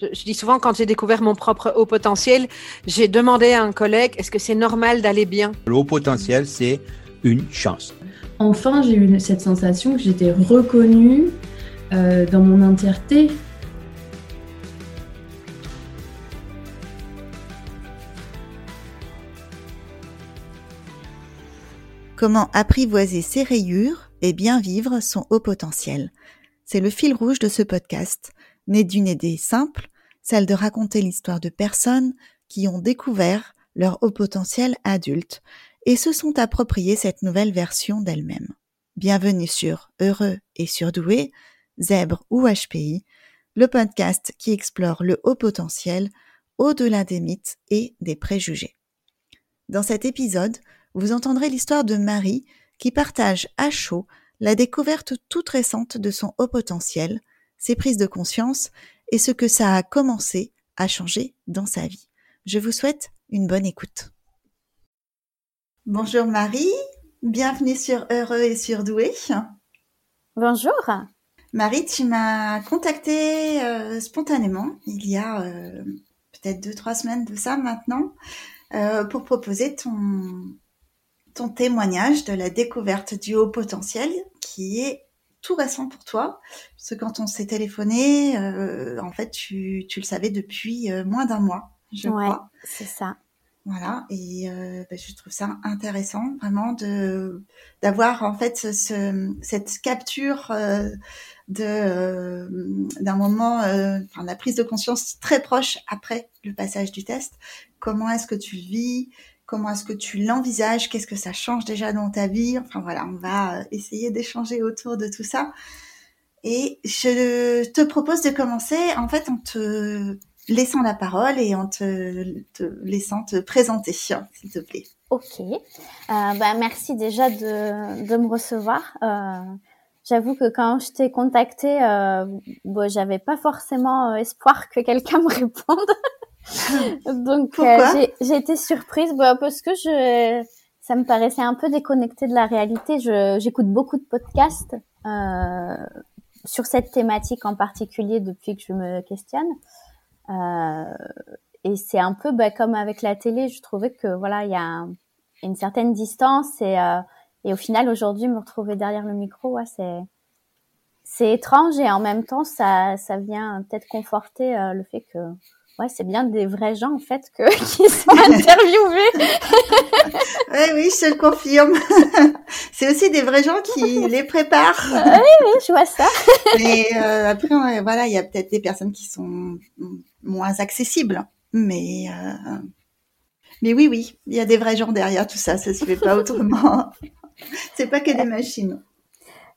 je, dis souvent, quand j'ai découvert mon propre haut potentiel, j'ai demandé à un collègue, est-ce que c'est normal d'aller bien? Le haut potentiel, c'est une chance. Enfin, j'ai eu cette sensation que j'étais reconnue euh, dans mon entièreté. Comment apprivoiser ses rayures et bien vivre son haut potentiel? C'est le fil rouge de ce podcast, né d'une idée simple, celle de raconter l'histoire de personnes qui ont découvert leur haut potentiel adulte et se sont appropriées cette nouvelle version d'elles-mêmes. Bienvenue sur Heureux et Surdoué, Zèbre ou HPI, le podcast qui explore le haut potentiel au-delà des mythes et des préjugés. Dans cet épisode, vous entendrez l'histoire de Marie qui partage à chaud la découverte toute récente de son haut potentiel, ses prises de conscience et ce que ça a commencé à changer dans sa vie. Je vous souhaite une bonne écoute. Bonjour Marie, bienvenue sur Heureux et Surdoué. Bonjour. Marie, tu m'as contacté euh, spontanément il y a euh, peut-être deux, trois semaines de ça maintenant euh, pour proposer ton, ton témoignage de la découverte du haut potentiel qui est tout récent pour toi. Parce que quand on s'est téléphoné, euh, en fait, tu, tu, le savais depuis euh, moins d'un mois, je ouais, crois. c'est ça. Voilà, et euh, bah, je trouve ça intéressant vraiment de d'avoir en fait ce, cette capture euh, de euh, d'un moment, enfin la prise de conscience très proche après le passage du test. Comment est-ce que tu vis? Comment est-ce que tu l'envisages? Qu'est-ce que ça change déjà dans ta vie? Enfin voilà, on va essayer d'échanger autour de tout ça. Et je te propose de commencer en fait en te laissant la parole et en te, te laissant te présenter, s'il te plaît. Ok. Euh, bah, merci déjà de, de me recevoir. Euh, J'avoue que quand je t'ai contacté, euh, bon, j'avais pas forcément espoir que quelqu'un me réponde. Donc euh, j'ai été surprise bah, parce que je, ça me paraissait un peu déconnecté de la réalité. J'écoute beaucoup de podcasts euh, sur cette thématique en particulier depuis que je me questionne. Euh, et c'est un peu bah, comme avec la télé, je trouvais que voilà, il y a une certaine distance et, et au final aujourd'hui me retrouver derrière le micro, ouais, c'est c'est étrange et en même temps ça ça vient peut-être conforter le fait que ouais, c'est bien des vrais gens en fait que, qui sont interviewés. oui, oui, je te le confirme. c'est aussi des vrais gens qui les préparent. oui, oui, je vois ça. Mais euh, après, voilà, il y a peut-être des personnes qui sont moins accessibles, mais euh, mais oui, oui, il y a des vrais gens derrière tout ça. Ça se fait pas autrement. c'est pas que des machines.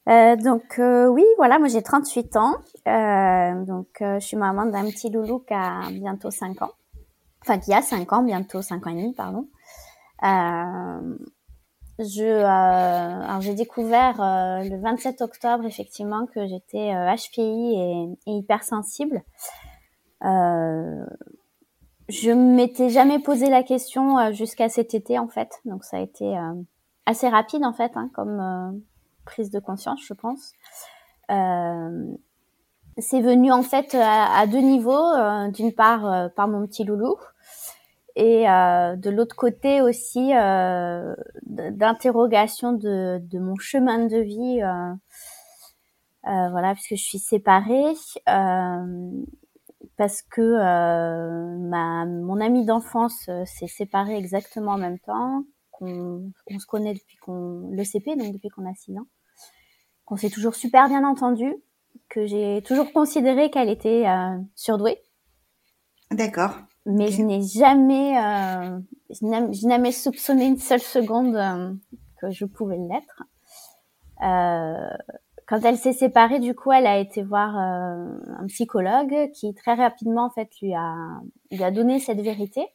Euh, donc euh, oui, voilà, moi j'ai 38 ans. Euh, donc je suis maman d'un petit loulou qui a bientôt 5 ans. Enfin qui a 5 ans, bientôt 5 ans et demi, pardon. je alors j'ai découvert le 27 octobre effectivement que j'étais HPI et, et hypersensible. je m'étais jamais posé la question jusqu'à cet été en fait, donc ça a été assez rapide en fait, hein, comme prise de conscience, je pense. Euh, c'est venu en fait à, deux niveaux. Euh, d'une part euh, par mon petit loulou et de l'autre côté aussi d'interrogation de, de, mon chemin de vie. voilà, puisque je suis séparée parce que ma, mon ami d'enfance s'est séparé exactement en même temps qu'on se connaît depuis qu'on le CP, donc depuis qu'on a 6 ans, qu'on s'est toujours super bien entendu, que j'ai toujours considéré qu'elle était euh, surdouée. D'accord. Mais je n'ai jamais, euh, je n'ai jamais soupçonné une seule seconde euh, que je pouvais l'être. Quand elle s'est séparée, du coup, elle a été voir un psychologue qui très rapidement, en fait, lui a, lui a donné cette vérité.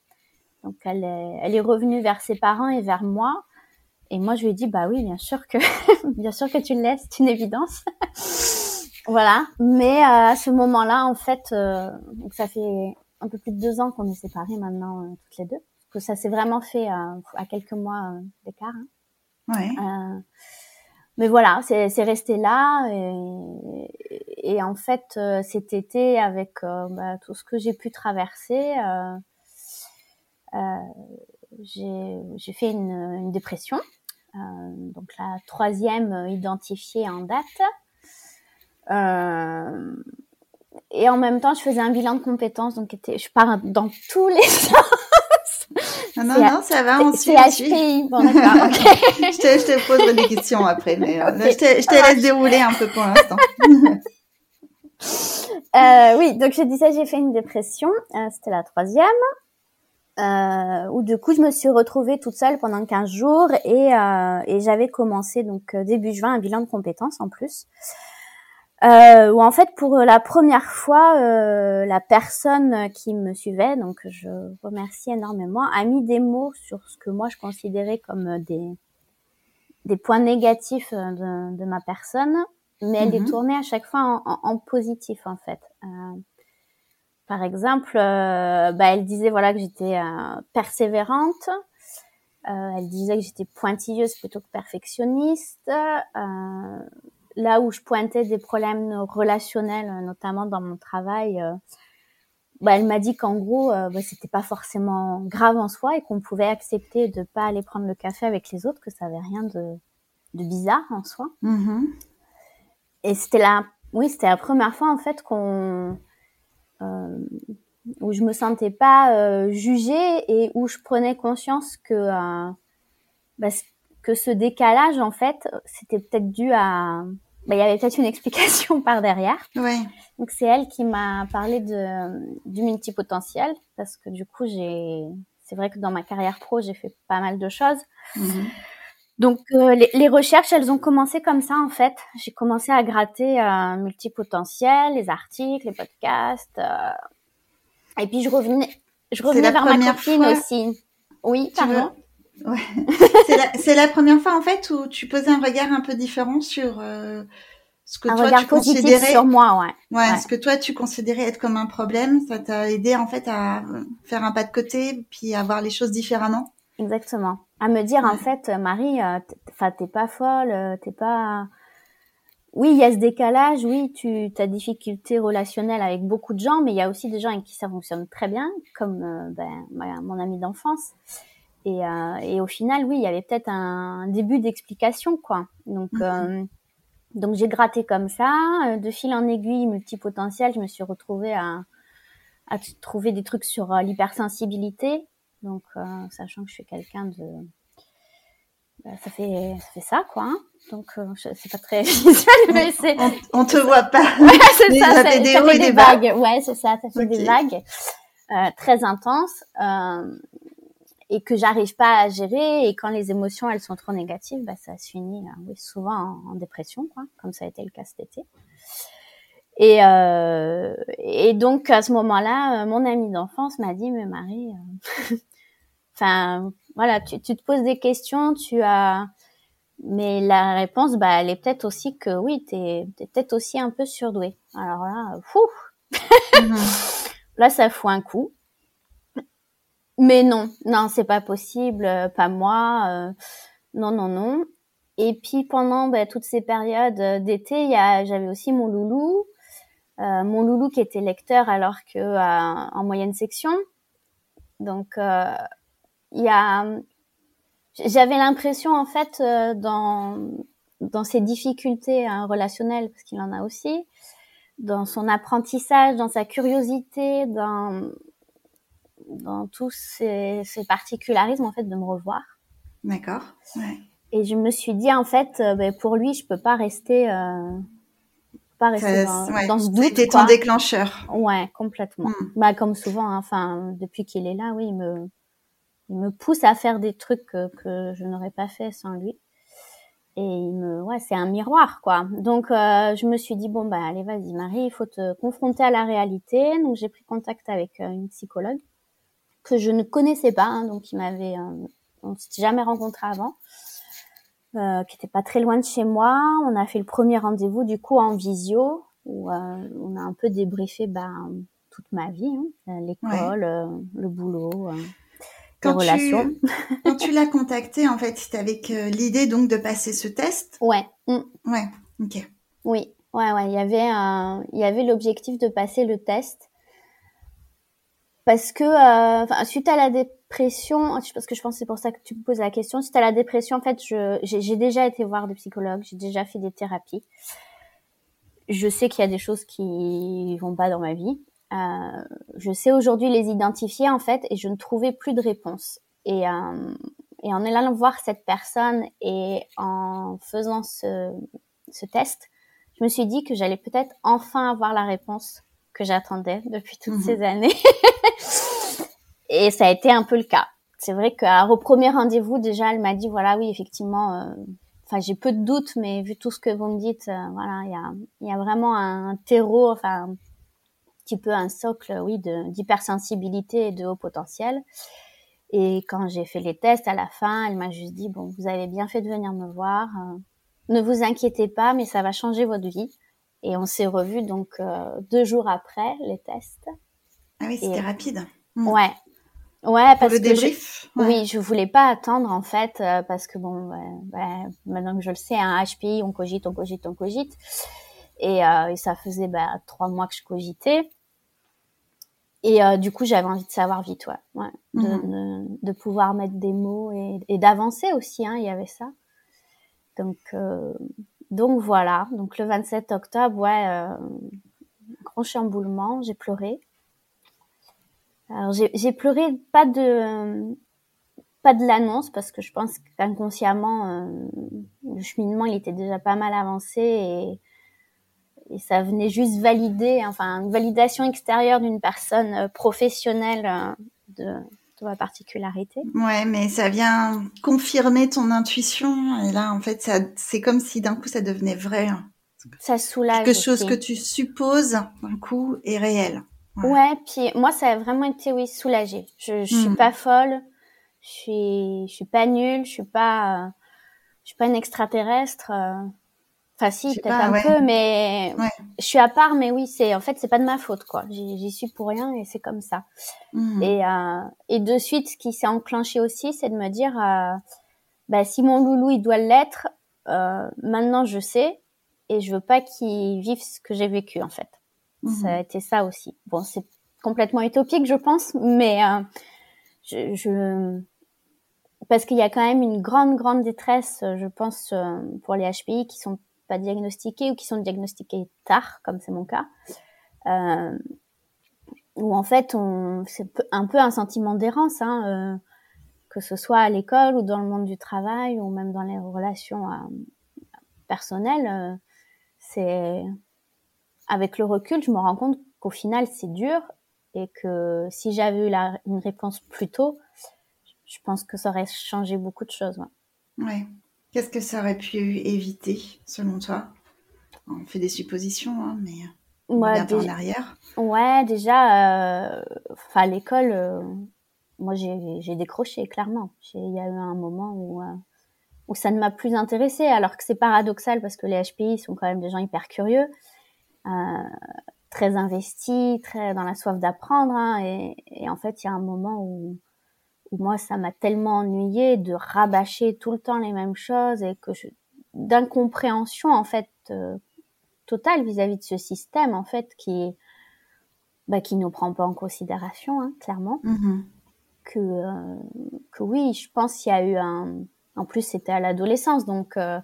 Donc elle est, elle est revenue vers ses parents et vers moi. Et moi je lui ai dit bah oui bien sûr que bien sûr que tu le laisses, c'est une évidence. voilà. Mais euh, à ce moment-là en fait, euh, donc ça fait un peu plus de deux ans qu'on est séparés maintenant euh, toutes les deux. Que ça s'est vraiment fait à quelques mois d'écart. Hein. Ouais. mais voilà, c'est resté là. Et, et, en fait, euh, cet été, avec euh, bah, tout ce que j'ai pu traverser, euh, euh j'ai fait une, une dépression. donc la troisième identifiée en date. et en même temps, je faisais un bilan de compétences. Donc je pars dans tous les sens. Non, non, non, ça va, on suit. C'est HPI. Bon, d'accord, ok. je, te, je te poserai des questions après, mais euh, je te, je te laisse dérouler un peu pour l'instant. euh, oui, donc je disais, j'ai fait une dépression. Euh, C'était la troisième. Euh, où du coup je me suis retrouvée toute seule pendant 15 jours et, euh, et j'avais commencé donc euh, début juin un bilan de compétences en plus euh, où en fait pour la première fois euh, la personne qui me suivait donc je remercie énormément a mis des mots sur ce que moi je considérais comme des des points négatifs de, de ma personne mais elle les mhm. tournait à chaque fois en, en, en positif en fait euh, par exemple euh, bah, elle disait voilà que j'étais euh, persévérante euh, elle disait que j'étais pointilleuse plutôt que perfectionniste là où je pointais des problèmes relationnels, notamment dans mon travail, euh, bah, elle m'a dit qu'en gros, euh, bah, c'était pas forcément grave en soi et qu'on pouvait accepter de pas aller prendre le café avec les autres, que ça avait rien de, de bizarre en soi. Mm-hmm. Et c'était la, oui, c'était la première fois en fait qu'on, euh, où je me sentais pas euh, jugée et où je prenais conscience que euh, bah, que ce décalage en fait, c'était peut-être dû à bah, il y avait peut-être une explication par derrière. Ouais. Donc c'est elle qui m'a parlé de du multipotentiel parce que du coup j'ai c'est vrai que dans ma carrière pro j'ai fait pas mal de choses. Mm-hmm. Donc euh, les, les, recherches elles ont commencé comme ça en fait. J'ai commencé à gratter euh, multipotentiel, les articles, les podcasts. Euh, et puis je revenais je revenais vers ma copine fois... aussi. Oui, pardon. Ouais. c'est la, la, première fois en fait où tu posais un regard un peu différent sur euh, ce que un toi regard tu considérais sur moi, ouais. ouais. ouais. ce que toi tu considérais être comme un problème, ça t'a aidé en fait à faire un pas de côté puis à voir les choses différemment? Exactement. À me dire en fait, Marie, enfin t'es pas folle, t'es pas. Oui, il y a ce décalage. Oui, tu as difficulté relationnelle avec beaucoup de gens, mais il y a aussi des gens avec qui ça fonctionne très bien, comme euh, ben, mon ami d'enfance. Et, euh, et, au final, oui, il y avait peut-être un début d'explication, quoi. Donc, Mhm. euh, donc j'ai gratté comme ça, Euh, de fil en aiguille, multipotentiel. Je me suis retrouvée à, à trouver des trucs sur euh, l'hypersensibilité. Donc, euh, sachant que je suis quelqu'un de, bah, ça fait ça fait ça, quoi. hein. Donc, euh, je- c'est pas très visuel, mais c'est On, on te voit pas. Ouais, c'est ça, ça fait des ça hauts fait et des bas. vagues. Ouais, c'est ça, ça fait des vagues euh, très intenses et que j'arrive pas à gérer. Et quand les émotions elles sont trop négatives, bah, ça se finit euh, oui, souvent en, en dépression, quoi, comme ça a été le cas cet été. Et, euh, et donc à ce moment-là, euh, mon amie d'enfance m'a dit, mais Marie, euh, enfin voilà, tu, tu te poses des questions, tu as mais la réponse, bah, elle est peut-être aussi que oui, t'es es, peut-être aussi un peu surdoué. Alors là, fou, Mhm. là, ça fout un coup. Mais non, non, c'est pas possible, euh, pas moi. euh, non, non, non. Et puis pendant bah, toutes ces périodes d'été, il y a, j'avais aussi mon loulou, mon loulou qui était lecteur alors que euh, en moyenne section. Donc euh, il y a, j'avais l'impression en fait euh, dans dans ses difficultés hein, relationnelles parce qu'il en a aussi, dans son apprentissage, dans sa curiosité, dans dans tous ces, ces particularismes en fait de me revoir. D'accord. Ouais. Et je me suis dit en fait, euh, ben, pour lui, je peux pas rester, euh, pas rester Ça- dans, ouais. dans ce doute. C'était ton déclencheur. Ouais, complètement. Mm. Bah comme souvent, hein, enfin depuis qu'il est là, oui, il me, il me pousse à faire des trucs que, que je n'aurais pas fait sans lui. Et il me, ouais, c'est un miroir, quoi. Donc euh, je me suis dit bon bah allez vas-y Marie, il faut te confronter à la réalité. Donc j'ai pris contact avec euh, une psychologue que je ne connaissais pas, hein, donc il m'avait, euh, on s'était jamais rencontré avant. Euh, qui était pas très loin de chez moi. On a fait le premier rendez-vous du coup en visio où euh, on a un peu débriefé ben, toute ma vie, hein, euh, l'école, euh, le boulot. euh. des relations. quand tu l'as contacté, en fait, c'était avec l'idée donc de passer ce test? Ouais. mm. Ouais. Ok. Oui, ouais, ouais. Il y avait il y avait l'objectif de passer le test parce que, suite à la dépression, parce que je pense que c'est pour ça que tu me poses la question. Suite à la dépression, en fait, je, j'ai, j'ai déjà été voir des psychologues, j'ai déjà fait des thérapies. Je sais qu'il y a des choses qui vont pas dans ma vie. Euh, je sais aujourd'hui les identifier en fait, et je ne trouvais plus de réponse. Et euh, et en allant voir cette personne et en faisant ce, ce test, je me suis dit que j'allais peut-être enfin avoir la réponse que j'attendais depuis toutes Mhm. ces années. et ça a été un peu le cas. C'est vrai qu'au premier rendez-vous, déjà, elle m'a dit, voilà, oui, effectivement, euh, enfin, j'ai peu de doutes, mais vu tout ce que vous me dites, euh, voilà, il y a, il y a vraiment un, terreau, enfin, un petit peu un socle, oui, d'hypersensibilité et de haut potentiel. Et quand j'ai fait les tests à la fin, elle m'a juste dit, bon, vous avez bien fait de venir me voir. euh, ne vous inquiétez pas, mais ça va changer votre vie. Et on s'est revus donc euh, deux jours après les tests. Ah oui, c'était rapide. Ouais, ouais, parce le que je, débrief. ouais. oui, je voulais pas attendre en fait, euh, parce que bon, ouais, ouais, maintenant que je le sais, un HPI, on cogite, on cogite, on cogite, et, euh, et ça faisait bah, trois mois que je cogitais. Et euh, du coup, j'avais envie de savoir vite, ouais, ouais de, Mhm. de, de pouvoir mettre des mots et, et d'avancer aussi, hein, il y avait ça. Donc, euh, donc voilà. Donc le 27 octobre, ouais, euh, grand chamboulement, j'ai pleuré. Alors j'ai pleuré pas de pas de l'annonce parce que je pense qu'inconsciemment euh, le cheminement il était déjà pas mal avancé et et ça venait juste valider enfin une validation extérieure d'une personne euh, professionnelle euh, de de ma particularité. Ouais, mais ça vient confirmer ton intuition. Et là, en fait, ça, c'est comme si d'un coup, ça devenait vrai. Ça soulage Quelque chose aussi. que tu supposes d'un coup est réel. Ouais. Ouais, puis moi, ça a vraiment été, oui, soulagé. Je, je suis Mhm. pas folle, je suis, je suis pas nulle, je suis pas, euh, je suis pas une extraterrestre. euh. Enfin, si, peut-être un ouais. peu, mais Ouais. je suis à part, mais oui, c'est, en fait, c'est pas de ma faute, quoi. J'y suis pour rien et c'est comme ça. Mhm. Et, euh, et de suite, ce qui s'est enclenché aussi, c'est de me dire, euh, bah, si mon loulou, il doit l'être, euh, maintenant je sais et je veux pas qu'il vive ce que j'ai vécu, en fait. Mhm. Ça a été ça aussi. Bon, c'est complètement utopique, je pense, mais euh, je, je... parce qu'il y a quand même une grande, grande détresse, euh, je pense, euh, pour les HPI qui sont pas diagnostiqués ou qui sont diagnostiqués tard, comme c'est mon cas, euh, où en fait, on... c'est un peu un sentiment d'errance, hein, que ce soit à l'école ou dans le monde du travail ou même dans les relations personnelles. c'est avec le recul, je me rends compte qu'au final, c'est dur et que si j'avais eu la, une réponse plus tôt, je pense que ça aurait changé beaucoup de choses. ouais. Ouais. Qu'est-ce que ça aurait pu éviter, selon toi? On fait des suppositions, hein, mais on Ouais, regarde en déjà, arrière. ouais, déjà, euh, enfin, à l'école, euh, moi, j'ai décroché, clairement. Il y a eu un moment où, euh, où ça ne m'a plus intéressé, alors que c'est paradoxal parce que les HPI sont quand même des gens hyper curieux, très investis, très dans la soif d'apprendre. hein, et, et en fait, il y a un moment où, où moi, ça m'a tellement ennuyé de rabâcher tout le temps les mêmes choses et que je, d'incompréhension en fait euh, totale vis-à-vis de ce système en fait qui bah, qui nous prend pas en considération hein, clairement Mhm. que euh, que oui je pense qu'il y a eu un en plus c'était à l'adolescence donc euh,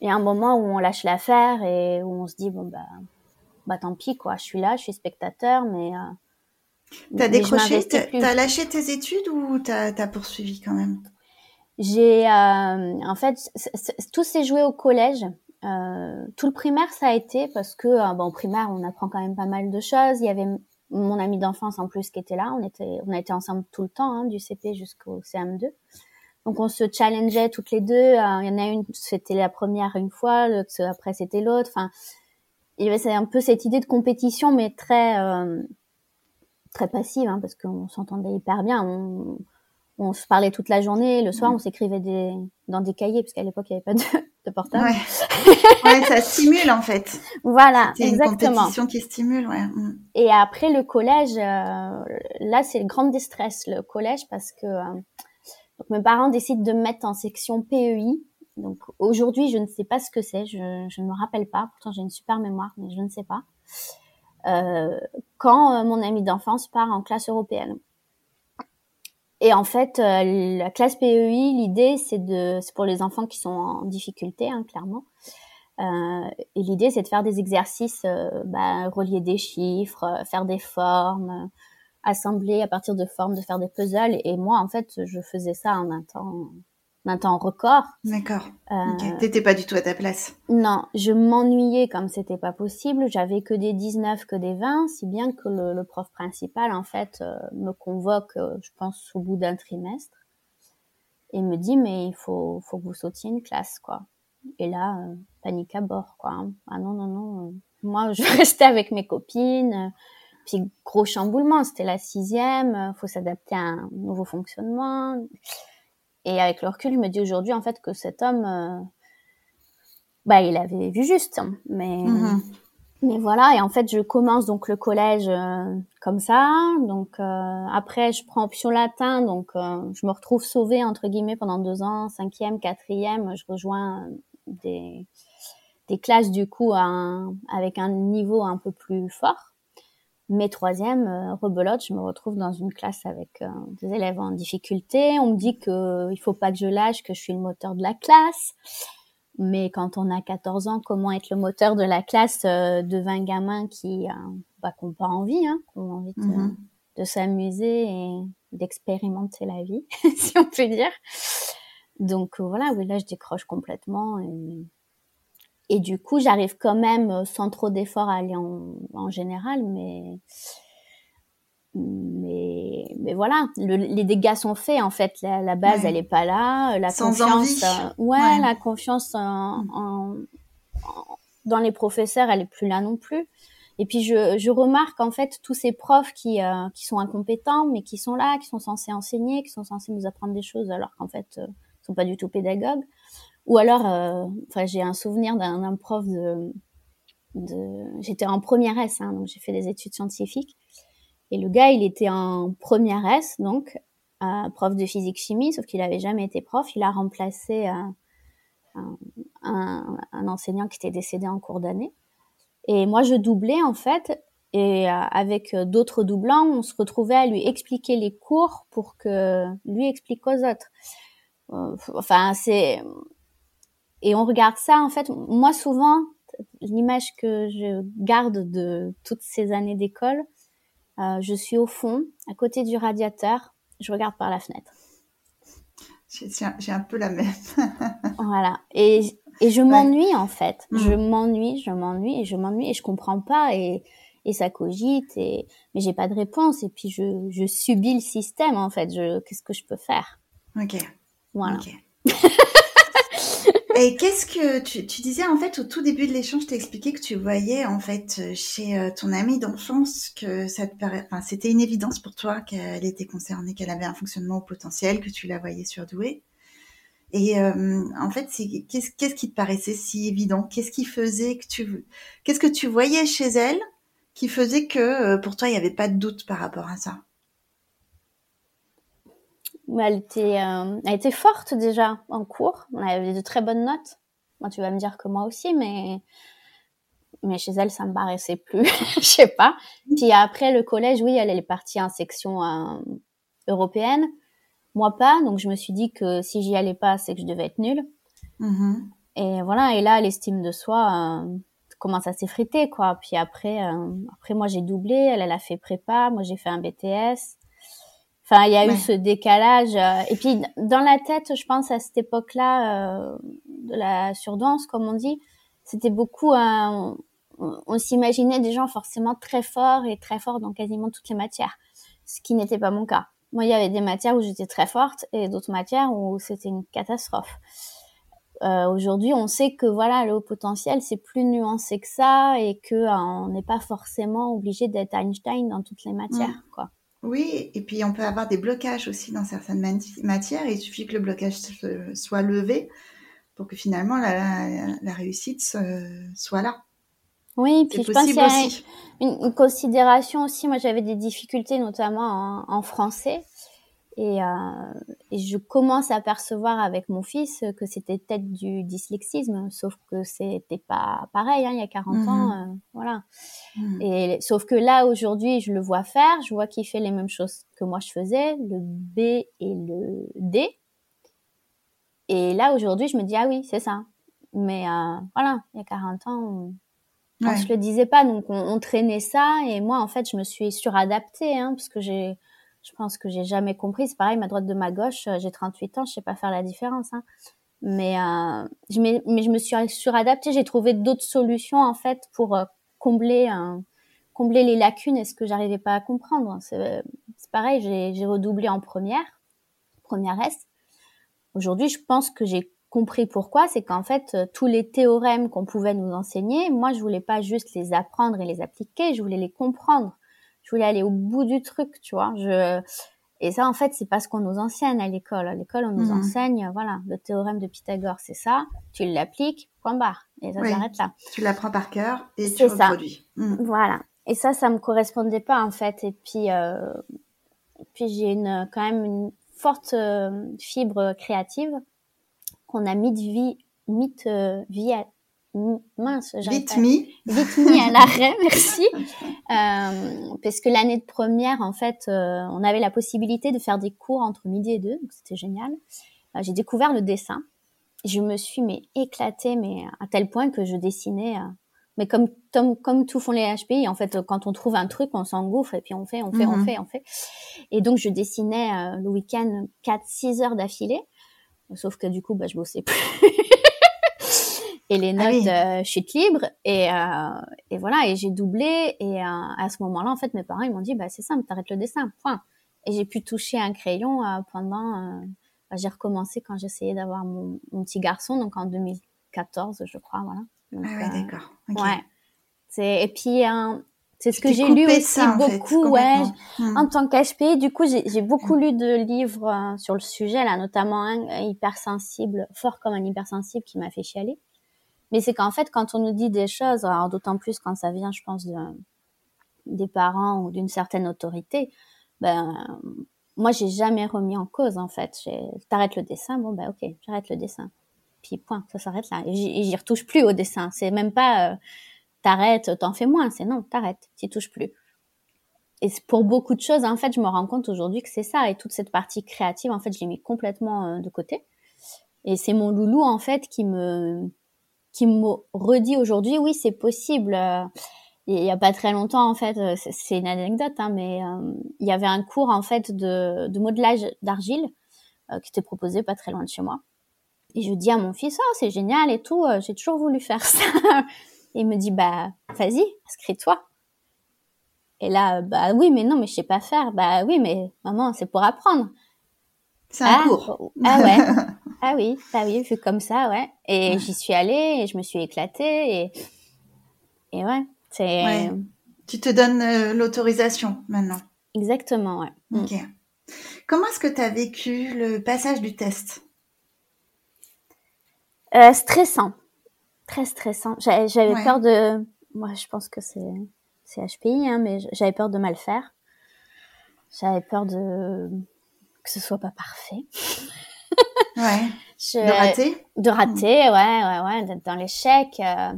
il y a un moment où on lâche l'affaire et où on se dit bon bah bah tant pis quoi je suis là je suis spectateur mais euh, T'as décroché T'as lâché tes études ou t'as as poursuivi quand même? J'ai, euh, en fait, tout s'est joué au collège. Euh, tout le primaire, ça a été parce que, bon, au primaire, on apprend quand même pas mal de choses. Il y avait mon ami d'enfance en plus qui était là. On était, on a été ensemble tout le temps, hein, du CP jusqu'au CM2. Donc on se challengeait toutes les deux. Euh, Il y en a une, c'était la première une fois, l'autre après c'était l'autre. Enfin, il y avait un peu cette idée de compétition, mais très euh, très passive, hein, parce qu'on s'entendait hyper bien. On, on se parlait toute la journée. Le soir, on s'écrivait des, dans des cahiers, parce qu'à l'époque, il n'y avait pas de, de portable. Ouais. ouais. ça stimule en fait. Voilà, C'est une exactement. compétition qui stimule, ouais. Mm. Et après le collège, euh, là, c'est le grand déstress, le collège, parce que euh, donc mes parents décident de me mettre en section PEI. Donc aujourd'hui, je ne sais pas ce que c'est, je, je ne me rappelle pas. Pourtant, j'ai une super mémoire, mais je ne sais pas. Euh, quand euh, mon ami d'enfance part en classe européenne. Et en fait, euh, la classe PEI, l'idée, c'est de, c'est pour les enfants qui sont en difficulté, hein, clairement. Euh, et l'idée, c'est de faire des exercices, euh, bah, relier des chiffres, euh, faire des formes, assembler à partir de formes, de faire des puzzles. Et moi, en fait, je faisais ça en un temps, en un temps record. D'accord. Euh, Ok. T'étais pas du tout à ta place. non, je m'ennuyais comme c'était pas possible. J'avais que des 19, que des 20, si bien que le, le prof principal, en fait, euh, me convoque, euh, je pense, au bout d'un trimestre, et me dit, mais il faut, faut que vous sautiez une classe, quoi. Et là, euh, panique à bord, quoi. hein. Ah non, non, non. euh, Moi, je restais avec mes copines. Puis gros chamboulement, c'était la sixième. euh, Faut s'adapter à un nouveau fonctionnement. Et avec le recul, je me dis aujourd'hui, en fait, que cet homme, euh, bah, il avait vu juste. hein. Mais, Mhm. mais voilà. Et en fait, je commence donc le collège euh, comme ça. Donc euh, après, je prends option latin. Donc je me retrouve sauvée entre guillemets pendant deux ans, cinquième, quatrième. Je rejoins des des classes du coup un- avec un niveau un peu plus fort. Mais troisième, euh, rebelote, je me retrouve dans une classe avec euh, des élèves en difficulté. On me dit que il faut pas que je lâche, que je suis le moteur de la classe. Mais quand on a 14 ans, comment être le moteur de la classe euh, de 20 gamins qui euh, bah, n'ont pas envie, hein, qui ont envie de, Mhm. de s'amuser et d'expérimenter la vie, si on peut dire. Donc euh, voilà, oui, là je décroche complètement et, et du coup j'arrive quand même euh, sans trop d'efforts à aller en, en général, mais mais mais voilà, le- les dégâts sont faits en fait. La, la base Ouais. elle est pas là, la Sans confiance, euh, ouais, Ouais. la confiance en, en- en- dans les professeurs elle est plus là non plus. Et puis je, je remarque en fait tous ces profs qui euh, qui sont incompétents, mais qui sont là, qui sont censés enseigner, qui sont censés nous apprendre des choses, alors qu'en fait euh, ils sont pas du tout pédagogues. Ou alors, euh, enfin j'ai un souvenir d'un prof de, de j'étais en première S, hein, donc j'ai fait des études scientifiques, et le gars il était en première S, donc euh, prof de physique chimie, sauf qu'il avait jamais été prof, il a remplacé euh, un, un, un enseignant qui était décédé en cours d'année. Et moi, je doublais en fait, et euh, avec d'autres doublants, on se retrouvait à lui expliquer les cours pour que lui explique aux autres. Enfin, c'est et on regarde ça en fait. Moi, souvent, l'image que je garde de toutes ces années d'école, euh, je suis au fond, à côté du radiateur, je regarde par la fenêtre. J'ai un- peu la même. Voilà. Et, et je m'ennuie, en fait. Mm. Je m'ennuie, je m'ennuie, et je m'ennuie, et je comprends pas, et, et ça cogite, et, mais j'ai pas de réponse, et puis je, je subis le système, en fait. Je, qu'est-ce que je peux faire? Ok. Voilà. Ok. Et qu'est-ce que tu, tu disais en fait au tout début de l'échange, t'as expliqué que tu voyais en fait euh, chez euh, ton amie d'enfance que ça te paraît, enfin c'était une évidence pour toi qu'elle était concernée, qu'elle avait un fonctionnement au potentiel, que tu la voyais surdouée. Et euh, en fait, qu'est-ce qui te paraissait si évident? Qu'est-ce qui faisait que tu, qu'est-ce que tu voyais chez elle qui faisait que euh, pour toi il n'y avait pas de doute par rapport à ça? Elle était, euh, elle était forte déjà en cours. On avait de très bonnes notes. Moi, tu vas me dire que moi aussi, mais mais chez elle, ça me paraissait plus. Je sais pas. Puis après le collège, oui, elle, elle est partie en section euh, européenne. Moi pas, donc je me suis dit que si j'y allais pas, c'est que je devais être nulle. Mhm. Et voilà. Et là, l'estime de soi euh, commence à s'effriter, quoi. Puis après, euh, après moi j'ai doublé. Elle, elle a fait prépa. Moi, j'ai fait un BTS. Enfin, il y a Ouais. eu ce décalage. euh, et puis, dans la tête, je pense à cette époque-là euh, de la surdance, comme on dit, c'était beaucoup un... On, on s'imaginait des gens forcément très forts et très forts dans quasiment toutes les matières, ce qui n'était pas mon cas. Moi, il y avait des matières où j'étais très forte et d'autres matières où c'était une catastrophe. Euh, Aujourd'hui, on sait que voilà, le haut potentiel, c'est plus nuancé que ça et que euh, on n'est pas forcément obligé d'être Einstein dans toutes les matières, quoi. Oui, et puis on peut avoir des blocages aussi dans certaines matières. Il suffit que le blocage soit levé pour que finalement la, réussite soit là. Oui, puis je pense qu'il y a une, considération aussi. Moi, j'avais des difficultés, notamment en français. Et, euh, et, je commence à percevoir avec mon fils que c'était peut-être du dyslexisme, sauf que c'était pas pareil hein, il y a 40 mmh ans, euh, voilà. Mmh. Et sauf que là aujourd'hui, je le vois faire, je vois qu'il fait les mêmes choses que moi je faisais, le B et le D. Et là aujourd'hui, je me dis ah oui, c'est ça. Mais euh, voilà, il y a 40 ans, on, ouais. je le disais pas, donc on, on, traînait ça. Et moi, en fait, je me suis suradaptée, hein, parce que j'ai je pense que j'ai jamais compris. C'est pareil, ma droite de ma gauche, euh, j'ai 38 ans, je sais pas faire la différence. Hein. Mais, euh, je, mais, je me suis suradaptée. J'ai trouvé d'autres solutions en fait pour euh, combler combler les lacunes et ce que j'arrivais pas à comprendre. C'est pareil, j'ai redoublé en première, première S. Aujourd'hui, je pense que j'ai compris pourquoi. C'est qu'en fait, tous les théorèmes qu'on pouvait nous enseigner, moi, je voulais pas juste les apprendre et les appliquer, je voulais les comprendre je voulais aller au bout du truc, tu vois. Je et ça, en fait, c'est pas ce qu'on nous enseigne à l'école. À l'école, on nous mhm. enseigne, voilà, le théorème de Pythagore, c'est ça. Tu l'appliques, point barre, et ça s'arrête là. Tu l'apprends par cœur et tu reproduis. Mhm. Voilà. Et ça, ça me correspondait pas en fait. Et puis, euh... puis j'ai une quand même une forte euh, fibre créative qu'on a mis de vie, mis de vie à, mince. Vite mis à l'arrêt, merci. Euh, parce que l'année de première, en fait, euh, on avait la possibilité de faire des cours entre midi et deux, donc c'était génial. Euh, j'ai découvert le dessin. Je me suis mais éclatée, mais à tel point que je dessinais. mais comme, comme, comme tout font les HPI, en fait, quand on trouve un truc, on s'engouffre et puis on fait, on fait, on mhm. fait, on fait. Et donc, je dessinais le week-end 4-6 heures d'affilée. Sauf que du coup, bah, je bossais plus et les notes ah chute libre et, euh, et voilà et j'ai doublé et euh, à ce moment-là en fait mes parents ils m'ont dit bah c'est simple t'arrêtes le dessin point. Et j'ai pu toucher un crayon euh, pendant euh, bah, j'ai recommencé quand j'essayais d'avoir mon, mon, petit garçon donc en 2014 je crois voilà. Ah ouais d'accord ouais. C'est et puis c'est ce que j'ai lu aussi beaucoup ouais hmm. en tant qu'HPI du coup j'ai beaucoup hmm. lu de livres sur le sujet là notamment un hypersensible fort comme un hypersensible qui m'a fait chialer mais c'est qu'en fait, quand on nous dit des choses, alors d'autant plus quand ça vient, je pense, de, des parents ou d'une certaine autorité, ben, moi, j'ai jamais remis en cause, en fait. T'arrêtes le dessin, bon, ben, ok, j'arrête le dessin. Puis, point, ça s'arrête là. Et j'y retouche plus au dessin. C'est même pas, euh, t'arrêtes, t'en fais moins. C'est non, t'arrêtes, t'y touches plus. Et pour beaucoup de choses, en fait, je me rends compte aujourd'hui que c'est ça. Et toute cette partie créative, en fait, je l'ai mis complètement euh, de côté. Et c'est mon loulou, en fait, qui me, qui me redit aujourd'hui, oui, c'est possible. Euh, il y a pas très longtemps, en fait, euh, c'est une anecdote, hein, mais euh, il y avait un cours en fait de, de modelage d'argile qui était proposé pas très loin de chez moi. Et je dis à mon fils, oh, c'est génial et tout, j'ai toujours voulu faire ça. et il me dit, bah, vas-y, inscris-toi. Et là, bah oui, mais non, mais je sais pas faire. Bah oui, mais maman, c'est pour apprendre. C'est un ah, cours. Ah ouais. Ah oui, ah oui, vu comme ça, ouais. Et j'y suis allée et je me suis éclatée et, et ouais, c'est. Tu te donnes euh, l'autorisation maintenant. Exactement, ouais. Mm. Ok. Comment est-ce que tu as vécu le passage du test? Euh, Stressant. Très stressant. J'avais peur de. Moi, je pense que c'est HPI, hein, mais j'avais peur de mal faire. J'avais peur de que ce soit pas parfait. Ouais. de rater? De rater, ouais, ouais, ouais, d'être dans l'échec. Euh.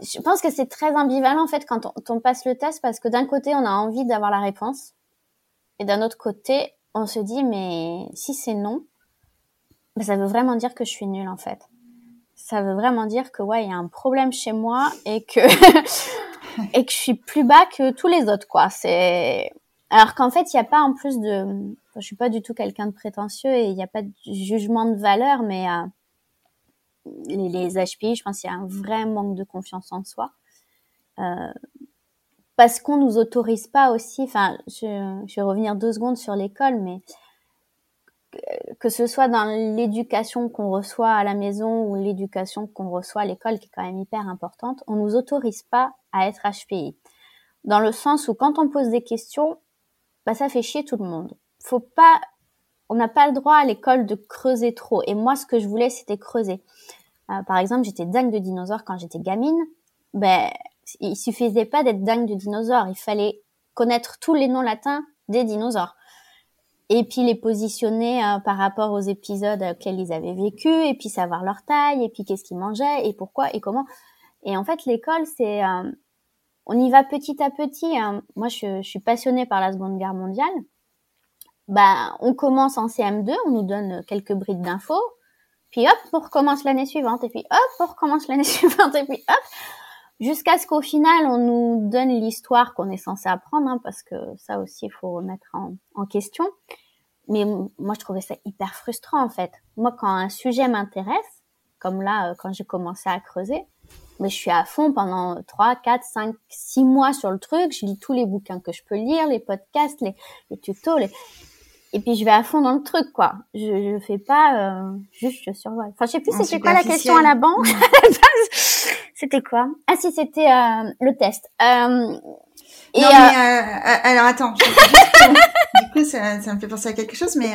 Je pense que c'est très ambivalent en fait quand on, passe le test parce que d'un côté on a envie d'avoir la réponse et d'un autre côté on se dit mais si c'est non, ben, ça veut vraiment dire que je suis nulle en fait. Ça veut vraiment dire que ouais il y a un problème chez moi et que et que je suis plus bas que tous les autres quoi. C'est alors qu'en fait il n'y a pas en plus de je suis pas du tout quelqu'un de prétentieux et il n'y a pas de jugement de valeur, mais euh, les, HPI, je pense qu'il y a un vrai manque de confiance en soi. Euh, parce qu'on nous autorise pas aussi, enfin, je, vais revenir deux secondes sur l'école, mais que ce soit dans l'éducation qu'on reçoit à la maison ou l'éducation qu'on reçoit à l'école, qui est quand même hyper importante, on nous autorise pas à être HPI. Dans le sens où quand on pose des questions, bah ça fait chier tout le monde. Faut pas, on n'a pas le droit à l'école de creuser trop. Et moi, ce que je voulais, c'était creuser. Euh, par exemple, j'étais dingue de dinosaures quand j'étais gamine. Ben, il suffisait pas d'être dingue de dinosaures. Il fallait connaître tous les noms latins des dinosaures. Et puis les positionner euh, par rapport aux épisodes auxquels ils avaient vécu, et puis savoir leur taille, et puis qu'est-ce qu'ils mangeaient, et pourquoi, et comment. Et en fait, l'école, c'est, euh, on y va petit à petit. Hein. Moi, je, je, suis passionnée par la Seconde Guerre mondiale. Bah, on commence en CM2, on nous donne quelques brides d'infos, puis hop, on recommence l'année suivante, et puis hop, on recommence l'année suivante, et puis hop, jusqu'à ce qu'au final, on nous donne l'histoire qu'on est censé apprendre, hein, parce que ça aussi, il faut remettre en, question. Mais moi, je trouvais ça hyper frustrant, en fait. Moi, quand un sujet m'intéresse, comme là, euh, quand j'ai commencé à creuser, mais je suis à fond pendant 3, 4, 5, 6 mois sur le truc. Je lis tous les bouquins que je peux lire, les podcasts, les tutos, les... et puis je vais à fond dans le truc, quoi. Je, je fais pas euh, juste je survole. Enfin, je sais plus c'était quoi la question à la banque. c'était quoi? Ah si, c'était euh, le test. Euh, et non, mais, alors attends. du coup, ça, ça, me fait penser à quelque chose, mais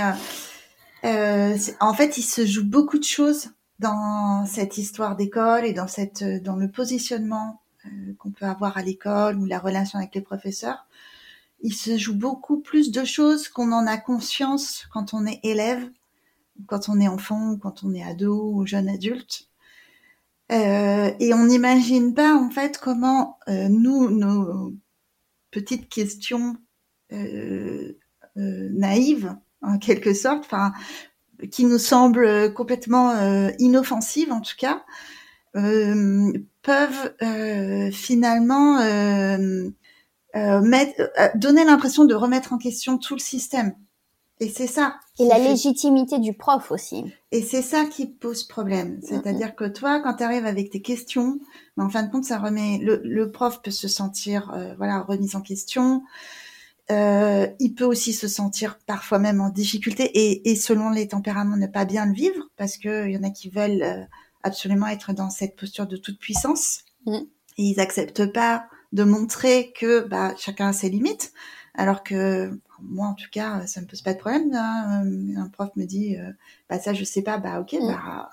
en fait, il se joue beaucoup de choses dans cette histoire d'école et dans cette dans le positionnement qu'on peut avoir à l'école ou la relation avec les professeurs, il se joue beaucoup plus de choses qu'on en a conscience quand on est élève, quand on est enfant, quand on est ado ou jeune adulte. Euh, et on n'imagine pas en fait comment euh, nous, nos petites questions euh, naïves, en quelque sorte, enfin qui nous semblent complètement inoffensives en tout cas, peuvent finalement euh, euh, mettre, euh, donner l'impression de remettre en question tout le système. Et c'est ça. Et la fait... légitimité du prof aussi. Et c'est ça qui pose problème. C'est-à-dire mm que toi, quand tu arrives avec tes questions, ben, en fin de compte, ça remet le, le prof peut se sentir voilà remis en question. Euh, il peut aussi se sentir parfois même en difficulté et, et, selon les tempéraments ne pas bien le vivre parce que il y en a qui veulent absolument être dans cette posture de toute puissance mmh. et ils acceptent pas de montrer que bah, chacun a ses limites alors que moi en tout cas ça me pose pas de problème hein. un prof me dit euh, bah ça je sais pas bah ok mmh. bah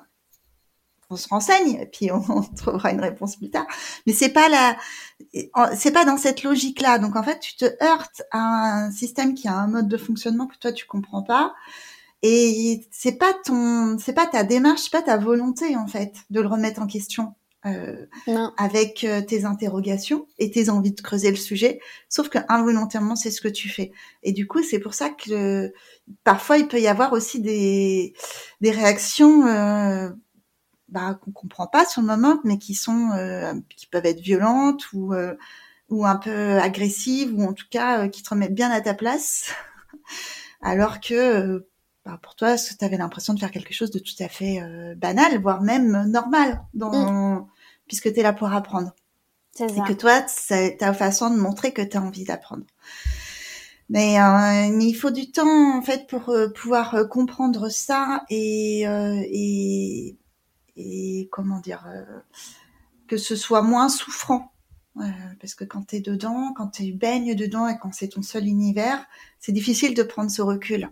on se renseigne et puis on, on, trouvera une réponse plus tard. Mais c'est pas la, c'est pas dans cette logique-là. Donc en fait, tu te heurtes à un système qui a un mode de fonctionnement que toi tu comprends pas. Et c'est pas ton, c'est pas ta démarche, c'est pas ta volonté en fait de le remettre en question euh, avec euh, tes interrogations et tes envies de creuser le sujet. Sauf que involontairement, c'est ce que tu fais. Et du coup, c'est pour ça que parfois il peut y avoir aussi des des réactions. Euh, bah, qu'on comprend pas sur le moment, mais qui sont, euh, qui peuvent être violentes ou euh, ou un peu agressives ou en tout cas euh, qui te remettent bien à ta place, alors que euh, bah, pour toi, tu avais l'impression de faire quelque chose de tout à fait euh, banal, voire même normal, dans, mm. puisque tu es là pour apprendre? Et que toi, c'est ta façon de montrer que tu as envie d'apprendre. Mais, euh, mais, il faut du temps en fait pour euh, pouvoir euh, comprendre ça et, et, et comment dire euh, que ce soit moins souffrant euh, parce que quand tu es dedans, quand tu baignes dedans et quand c'est ton seul univers, c'est difficile de prendre ce recul.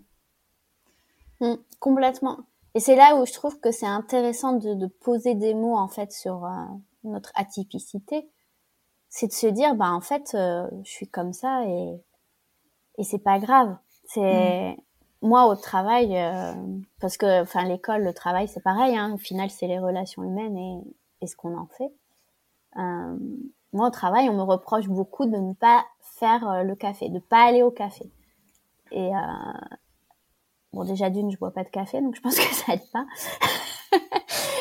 Mmh, complètement. Et c'est là où je trouve que c'est intéressant de, de, poser des mots en fait sur euh, notre atypicité. C'est de se dire, bah en fait, euh, je suis comme ça et et c'est pas grave. C'est mmh moi au travail euh, parce que enfin l'école le travail c'est pareil hein, au final c'est les relations humaines et, et ce qu'on en fait euh, moi au travail on me reproche beaucoup de ne pas faire euh, le café de pas aller au café et euh, bon déjà d'une je bois pas de café donc je pense que ça aide pas.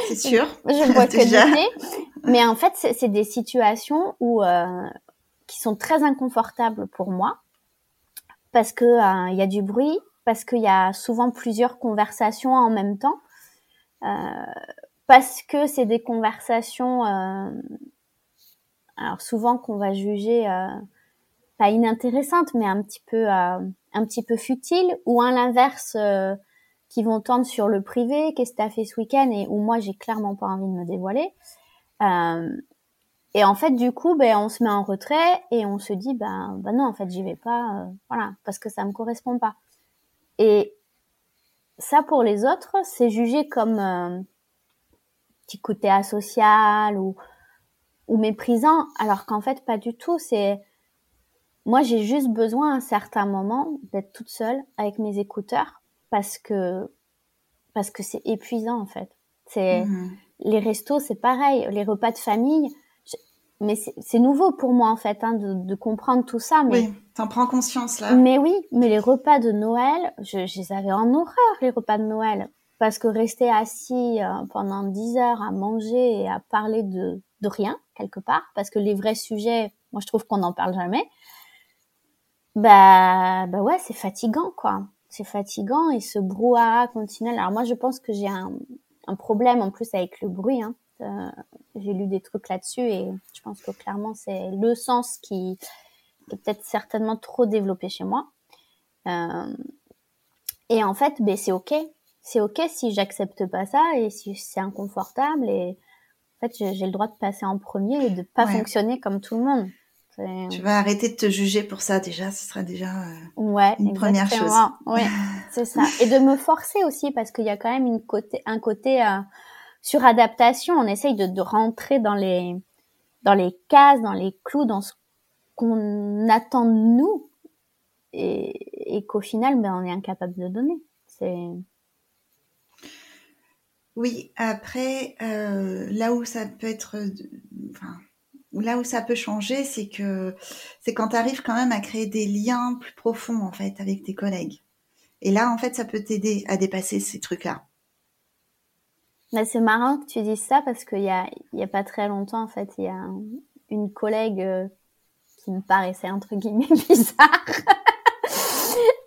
C'est sûr. Je bois que du thé. Mais en fait c'est des situations où euh, qui sont très inconfortables pour moi parce que il y a du bruit parce qu'il y a souvent plusieurs conversations en même temps, euh, parce que c'est des conversations, euh, alors souvent qu'on va juger euh, pas inintéressantes, mais un petit peu euh, un petit peu futiles, ou à l'inverse euh, qui vont tendre sur le privé, qu'est-ce que tu as fait ce week-end et où moi j'ai clairement pas envie de me dévoiler. Et en fait, du coup, ben, on se met en retrait et on se dit, ben, ben non, en fait, j'y vais pas, euh, voilà, parce que ça me correspond pas. Et ça, pour les autres, c'est jugé comme euh, petit côté asocial ou, ou méprisant, alors qu'en fait, pas du tout. C'est moi, j'ai juste besoin à un certain moment d'être toute seule avec mes écouteurs parce que parce que c'est épuisant en fait. C'est mmh les restos, c'est pareil, les repas de famille mais c'est nouveau pour moi en fait hein, de, de, comprendre tout ça. Mais oui, t'en prends conscience là. Mais oui, mais les repas de Noël, je, je les avais en horreur les repas de Noël parce que rester assis euh, pendant 10 heures à manger et à parler de, de rien quelque part, parce que les vrais sujets, moi je trouve qu'on n'en parle jamais. Bah bah ouais, c'est fatigant quoi. C'est fatigant et ce brouhaha continuel. Alors moi je pense que j'ai un, un problème en plus avec le bruit. Hein euh, j'ai lu des trucs là-dessus et je pense que clairement c'est le sens qui, est peut-être certainement trop développé chez moi. Euh, et en fait, ben c'est ok, c'est ok si j'accepte pas ça et si c'est inconfortable et en fait j'ai le droit de passer en premier et de pas fonctionner comme tout le monde. Tu vas arrêter de te juger pour ça déjà, ce sera déjà euh, ouais, une première chose. Ouais, c'est ça. Et de me forcer aussi parce qu'il y a quand même une côté, un côté euh, sur adaptation, on essaye de, de, rentrer dans les dans les cases, dans les clous, dans ce qu'on attend de nous, et, et qu'au final, ben, on est incapable de donner. C'est oui. Après, euh, là où ça peut être, enfin, là où ça peut changer, c'est que c'est quand tu arrives quand même à créer des liens plus profonds en fait avec tes collègues. Et là, en fait, ça peut t'aider à dépasser ces trucs-là. Mais c'est marrant que tu dises ça parce qu'il y a, y a pas très longtemps, en fait, il y a une collègue euh, qui me paraissait entre guillemets bizarre.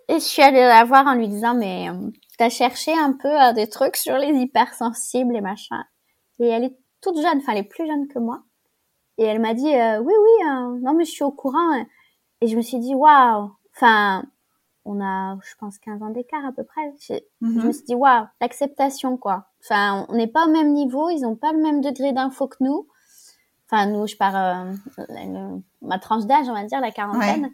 et je suis allée la voir en lui disant, mais euh, t'as cherché un peu euh, des trucs sur les hypersensibles et machin. Et elle est toute jeune, enfin, elle est plus jeune que moi. Et elle m'a dit, oui, oui, non, mais je suis au courant. Et je me suis dit, waouh, enfin, on a, je pense, 15 ans d'écart à peu près. Je, me mhm. suis dit, waouh, l'acceptation, quoi. Enfin, on n'est pas au même niveau, ils n'ont pas le même degré d'info que nous. Enfin, nous, je pars, euh, ma tranche d'âge, on va dire, la quarantaine.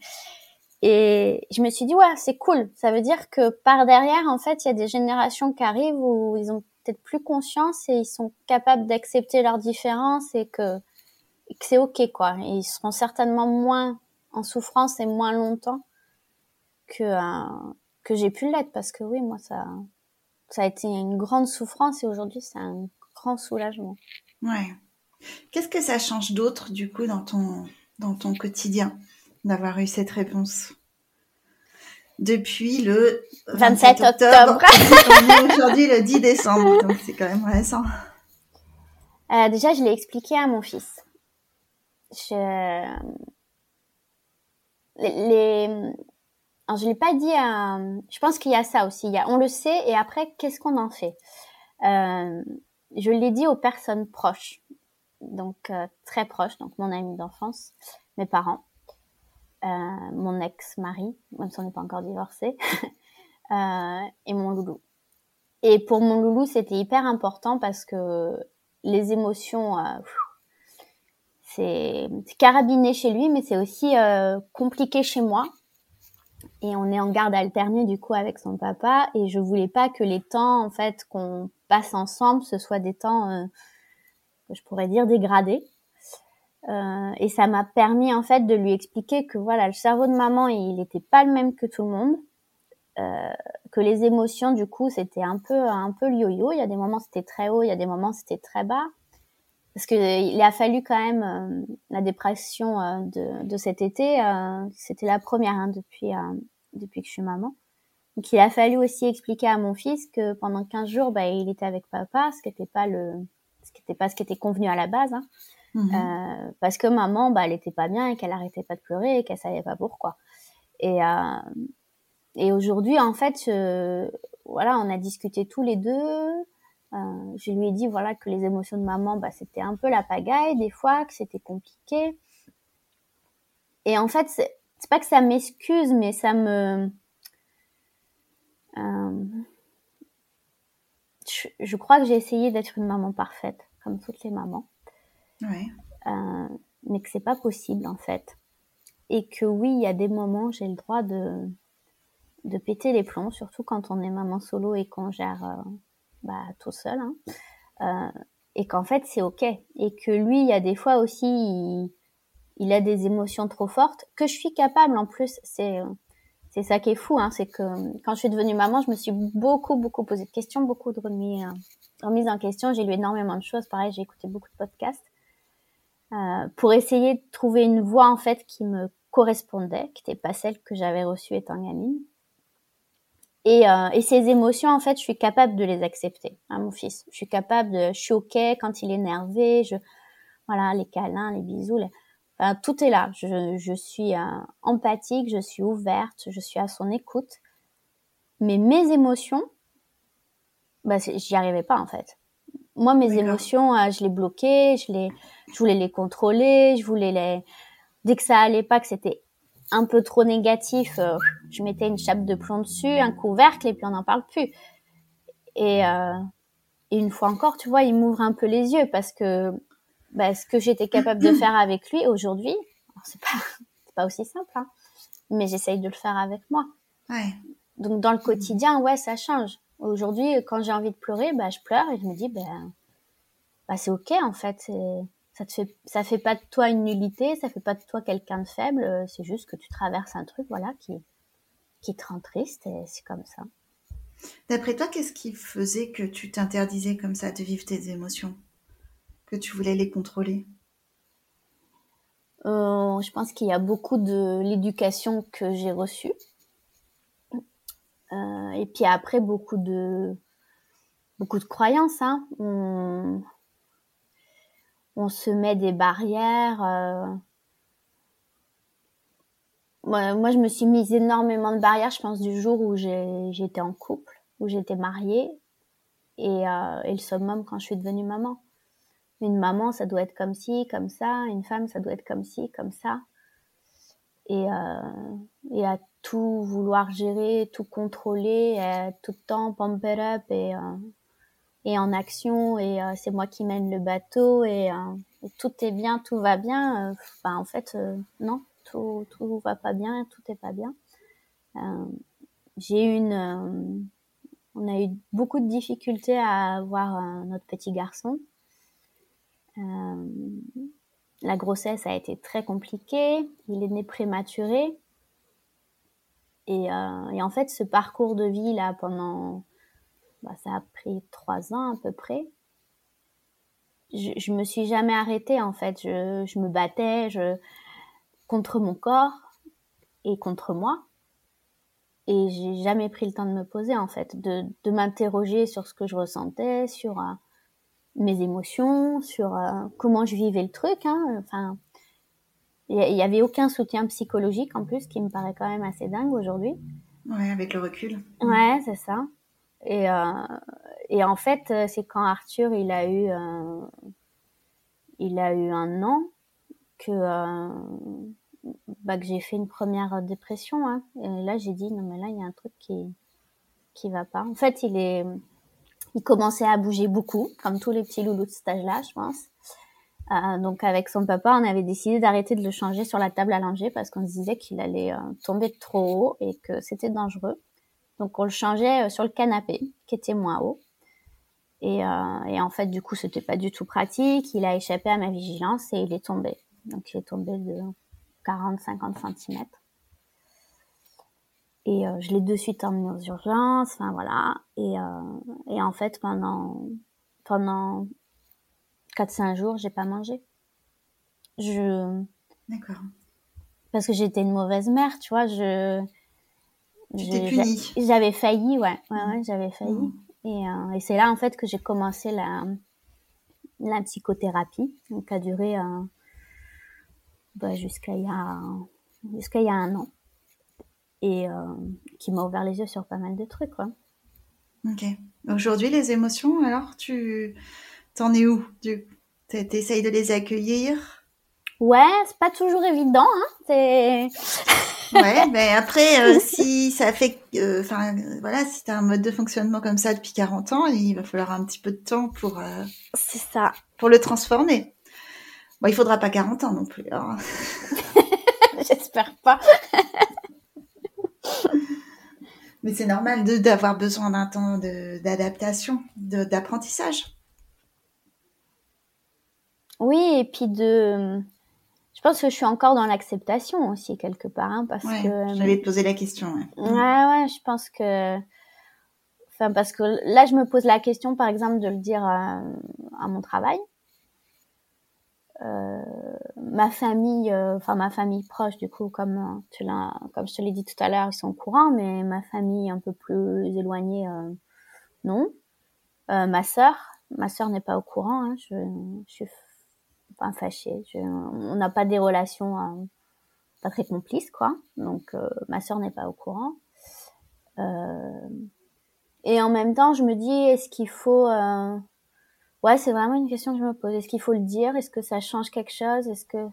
Et je me suis dit, ouais, c'est cool. Ça veut dire que par derrière, en fait, il y a des générations qui arrivent où ils ont peut-être plus conscience et ils sont capables d'accepter leurs différences et que, que c'est ok, quoi. Et ils seront certainement moins en souffrance et moins longtemps que euh, que j'ai pu l'être parce que oui moi ça ça a été une grande souffrance et aujourd'hui c'est un grand soulagement. Ouais. Qu'est-ce que ça change d'autre du coup dans ton dans ton quotidien d'avoir eu cette réponse? Depuis le 27, octobre. aujourd'hui le 10 décembre, donc c'est quand même récent. Euh, déjà, je l'ai expliqué à mon fils. Je... Les, je l'ai pas dit à... Je pense qu'il y a ça aussi. Il y a, on le sait, et après, qu'est-ce qu'on en fait? Euh, Je l'ai dit aux personnes proches, donc euh, très proches, donc mon ami d'enfance, mes parents, euh, mon ex-mari, même si on n'est pas encore divorcé, et mon loulou. Et pour mon loulou, c'était hyper important parce que les émotions, c'est carabiné chez lui, mais c'est aussi compliqué chez moi. Et on est en garde alternée du coup avec son papa. Et je voulais pas que les temps en fait qu'on passe ensemble ce soit des temps euh, je pourrais dire dégradés. Euh, et ça m'a permis en fait de lui expliquer que voilà le cerveau de maman il n'était pas le même que tout le monde. Euh, que les émotions du coup c'était un peu un peu yo-yo. Il y a des moments c'était très haut il y a des moments c'était très bas parce que il a fallu quand même euh, la dépression euh, de, de, cet été, euh, c'était la première hein, depuis depuis que je suis maman. Donc il a fallu aussi expliquer à mon fils que pendant 15 jours, bah, il était avec papa, ce qui n'était pas le, ce qui était pas ce qui était convenu à la base, hein. mmh. parce que maman, bah, elle était pas bien et qu'elle arrêtait pas de pleurer et qu'elle savait pas pourquoi. Et et aujourd'hui, en fait, voilà, on a discuté tous les deux. Je lui ai dit voilà que les émotions de maman, bah, c'était un peu la pagaille des fois, que c'était compliqué. Et en fait, c'est pas que ça m'excuse, mais ça me, euh, je, je, crois que j'ai essayé d'être une maman parfaite, comme toutes les mamans. Ouais. euh, mais que c'est pas possible en fait. Et que oui, il y a des moments, j'ai le droit de, de péter les plombs, surtout quand on est maman solo et qu'on gère euh, bah, tout seul. Hein. Euh, et qu'en fait, c'est OK. Et que lui, il y a des fois aussi, il, il, a des émotions trop fortes, que je suis capable en plus. C'est c'est ça qui est fou, hein, c'est que quand je suis devenue maman, je me suis beaucoup, beaucoup posé de questions, beaucoup de remis, remises en question. J'ai lu énormément de choses. Pareil, j'ai écouté beaucoup de podcasts euh, pour essayer de trouver une voie en fait qui me correspondait, qui n'était pas celle que j'avais reçue étant gamine. Et, euh, et, ces émotions, en fait, je suis capable de les accepter. Hein, mon fils, je suis capable de, je suis ok quand il est énervé. Je, voilà, les câlins, les bisous. Les tout est là. Je, je suis euh, empathique, je suis ouverte, je suis à son écoute. Mais mes émotions, bah, j'y arrivais pas en fait. Moi, mes émotions, euh, je les bloquais, je les, je voulais les contrôler, je voulais les. Dès que ça allait pas, que c'était un peu trop négatif, euh, je mettais une chape de plomb dessus, un couvercle, et puis on n'en parle plus. Et, et une fois encore, tu vois, il m'ouvre un peu les yeux parce que bah, ce que j'étais capable de faire avec lui aujourd'hui, c'est pas, pas aussi simple, hein, mais j'essaye de le faire avec moi. Ouais. Donc dans le quotidien, ouais, ça change. Aujourd'hui, quand j'ai envie de pleurer, bah, je pleure et je me dis, ben, bah, c'est ok en fait. Ça te fait, ça fait pas de toi une nullité, ça fait pas de toi quelqu'un de faible. C'est juste que tu traverses un truc, voilà, qui, qui te rend triste et c'est comme ça. D'après toi, qu'est-ce qui faisait que tu t'interdisais comme ça de vivre tes émotions? Que tu voulais les contrôler? Euh, Je pense qu'il y a beaucoup de l'éducation que j'ai reçue. Euh, et puis après, beaucoup de, beaucoup de croyances. Hein. On, se met des barrières. Euh. Moi, je me suis mise énormément de barrières, je pense, du jour où j'étais en couple, où j'étais mariée, et, et le summum quand je suis devenue maman une maman, ça doit être comme ci, comme ça, une femme, ça doit être comme ci, comme ça. Et, euh, et à tout vouloir gérer, tout contrôler, tout le temps pumper up et, euh, en action, et euh, c'est moi qui mène le bateau, et, tout est bien, tout va bien. Enfin, en fait, non, tout, tout va pas bien, tout est pas bien. J'ai eu une. on a eu beaucoup de difficultés à avoir notre petit garçon. Euh, la grossesse a été très compliquée, il est né prématuré. Euh, et en fait, ce parcours de vie là, pendant, bah, ça a pris trois ans à peu près. Je, je me suis jamais arrêtée en fait. Je, je me battais je, contre mon corps et contre moi. Et j'ai jamais pris le temps de me poser en fait, de, de m'interroger sur ce que je ressentais, sur euh, mes émotions, sur euh, comment je vivais le truc. Hein. Enfin, il y, avait aucun soutien psychologique en plus, qui me paraît quand même assez dingue aujourd'hui. Ouais, avec le recul. Ouais, c'est ça. Et, euh, et en fait, euh, c'est quand Arthur il a eu euh, il a eu un an que euh, bah, que j'ai fait une première dépression. Hein. Et là, j'ai dit non mais là il y a un truc qui qui va pas. En fait, il est il commençait à bouger beaucoup, comme tous les petits loulous de cet âge-là, je pense. Euh, donc avec son papa, on avait décidé d'arrêter de le changer sur la table à langer parce qu'on se disait qu'il allait euh, tomber trop haut et que c'était dangereux. Donc on le changeait euh, sur le canapé, qui était moins haut. Et, euh, et en fait, du coup, c'était pas du tout pratique. Il a échappé à ma vigilance et il est tombé. Donc il est tombé de 40-50 cm. Et euh, je l'ai de suite emmené aux urgences, enfin voilà. Et, euh, et en fait, pendant, pendant 4-5 jours, j'ai pas mangé. Je. D'accord. Parce que j'étais une mauvaise mère, tu vois. Je. J'avais failli, ouais. Ouais, ouais, j'avais failli. Mmh. Et, euh, et c'est là, en fait, que j'ai commencé la, la psychothérapie, qui a duré euh, bah, jusqu'à il, y a, jusqu'à il y a un an et euh, qui m'a ouvert les yeux sur pas mal de trucs. Quoi. Ok. Aujourd'hui, les émotions, alors, tu t'en es où? Tu essayes de les accueillir? Ouais, c'est pas toujours évident. Hein c'est... ouais, mais après, euh, si ça fait, euh, enfin, voilà, si t'as un mode de fonctionnement comme ça depuis 40 ans, il va falloir un petit peu de temps pour. c'est ça. Pour le transformer. Bon, il faudra pas 40 ans non plus. Hein. J'espère pas. Mais c'est normal d'avoir besoin d'un temps d'adaptation, d'apprentissage. Oui, et puis de. Je pense que je suis encore dans l'acceptation aussi quelque part, hein, parce que. J'allais te poser la question. Ouais. ouais, ouais, je pense que. Enfin, parce que là, je me pose la question, par exemple, de le dire à, à mon travail. Euh, ma famille, euh, enfin ma famille proche, du coup, comme euh, tu l'as, comme je te l'ai dit tout à l'heure, ils sont au courant, mais ma famille un peu plus éloignée, non. ma sœur, ma sœur n'est pas au courant. Hein, je, je suis on n'a pas des relations pas très complices, quoi. Donc ma sœur n'est pas au courant. et en même temps, je me dis, est-ce qu'il faut Ouais, c'est vraiment une question que je me pose. Est-ce qu'il faut le dire? Est-ce que ça change quelque chose? Est-ce que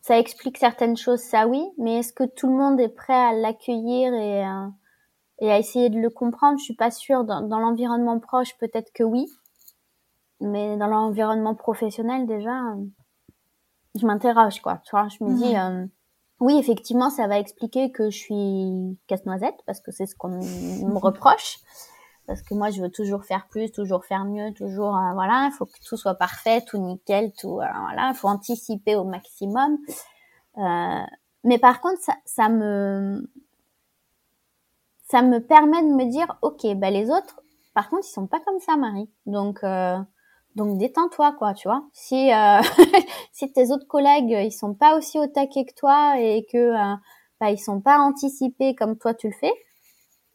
ça explique certaines choses? Ça, oui. Mais est-ce que tout le monde est prêt à l'accueillir et, euh, à essayer de le comprendre? Je suis pas sûre. Dans l'environnement proche, peut-être que oui. Mais dans l'environnement professionnel, déjà, je m'interroge, quoi. Tu vois, je me dis, euh, oui, effectivement, ça va expliquer que je suis casse-noisette, parce que c'est ce qu'on me reproche parce que moi je veux toujours faire plus, toujours faire mieux, toujours euh, voilà, il faut que tout soit parfait, tout nickel, tout euh, voilà, il faut anticiper au maximum. Euh, mais par contre, ça, ça, me ça me permet de me dire, ok, bah les autres, par contre, ils sont pas comme ça, Marie. Donc euh, donc détends-toi quoi, tu vois. Si si tes autres collègues ils sont pas aussi au taquet que toi et que bah ils sont pas anticipés comme toi tu le fais,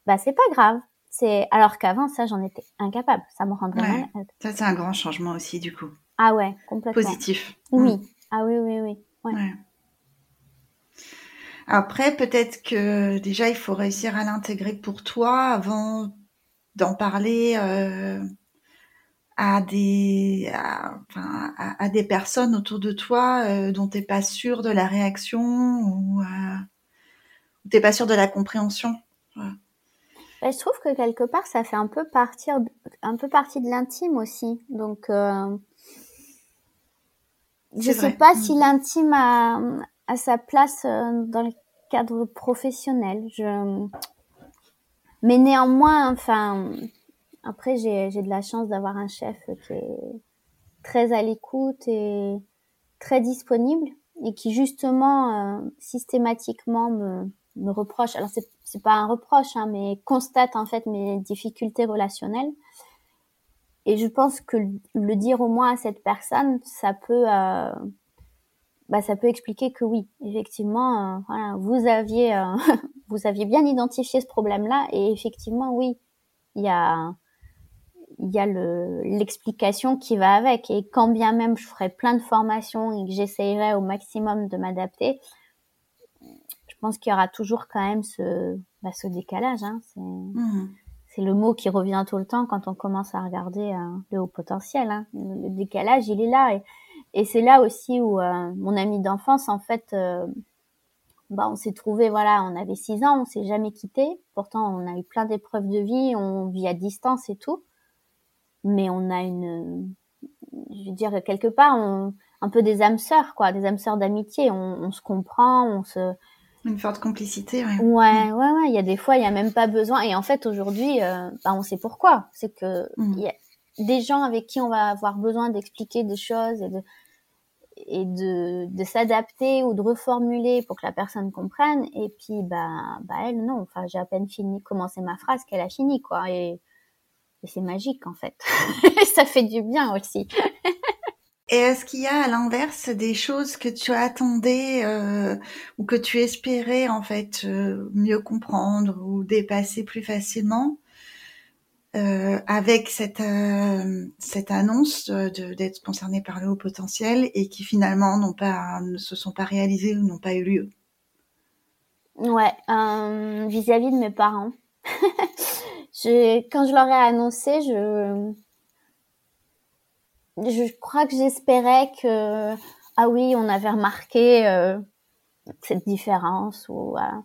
bah c'est pas grave c'est alors qu'avant ça j'en étais incapable, ça me rendrait ouais. malade. Ça c'est un grand changement aussi du coup. Ah ouais, complètement. Positif. Oui. Mm. Ah oui oui oui. Ouais. Après peut-être que déjà il faut réussir à l'intégrer pour toi avant d'en parler euh, à des à, enfin, à, des personnes autour de toi euh, dont t'es pas sûr de la réaction ou euh, t'es pas sûr de la compréhension. Ouais. Bah, je trouve que quelque part, ça fait un peu partir, un peu partie de l'intime aussi. Donc, euh, je sais pas si mm. l'intime a, a, sa place euh, dans le cadre professionnel. Je... Mais néanmoins, enfin, après, j'ai de la chance d'avoir un chef qui est très à l'écoute et très disponible et qui justement euh, systématiquement me, me reproche, alors c'est, c'est pas un reproche, hein, mais constate en fait mes difficultés relationnelles. Et je pense que le dire au moins à cette personne, ça peut, euh, bah, ça peut expliquer que oui, effectivement, euh, voilà, vous aviez, euh, vous aviez bien identifié ce problème-là, et effectivement, oui, il y a, il y a le, l'explication qui va avec. Et quand bien même je ferai plein de formations et que j'essayerai au maximum de m'adapter, je pense qu'il y aura toujours quand même ce, bah, ce décalage. Hein. C'est, mmh. c'est le mot qui revient tout le temps quand on commence à regarder euh, le haut potentiel. Hein. Le, décalage, il est là. Et, et c'est là aussi où euh, mon ami d'enfance, en fait, euh, bah, on s'est trouvé, voilà, on avait six ans, on s'est jamais quitté. Pourtant, on a eu plein d'épreuves de vie, on vit à distance et tout. Mais on a une, je veux dire, quelque part, on, un peu des âmes sœurs, quoi, des âmes sœurs d'amitié. On, on, se comprend, on se, une forte complicité, ouais. Ouais, ouais, ouais. Il y a des fois, il y a même pas besoin. Et en fait, aujourd'hui, euh, bah, on sait pourquoi. C'est que mm. il y a des gens avec qui on va avoir besoin d'expliquer des choses et de et de, de s'adapter ou de reformuler pour que la personne comprenne. Et puis, bah, bah elle, non. Enfin, j'ai à peine fini, commencé ma phrase qu'elle a fini, quoi. Et, et c'est magique, en fait. ça fait du bien aussi. Et est-ce qu'il y a à l'inverse des choses que tu attendais euh, ou que tu espérais en fait euh, mieux comprendre ou dépasser plus facilement euh, avec cette cette annonce d'être concerné par le haut potentiel et qui finalement n'ont pas ne se sont pas réalisées ou n'ont pas eu lieu? Ouais, vis-à-vis -vis de mes parents. quand je leur ai annoncé, je je crois que j'espérais que ah oui, on avait remarqué euh, cette différence euh,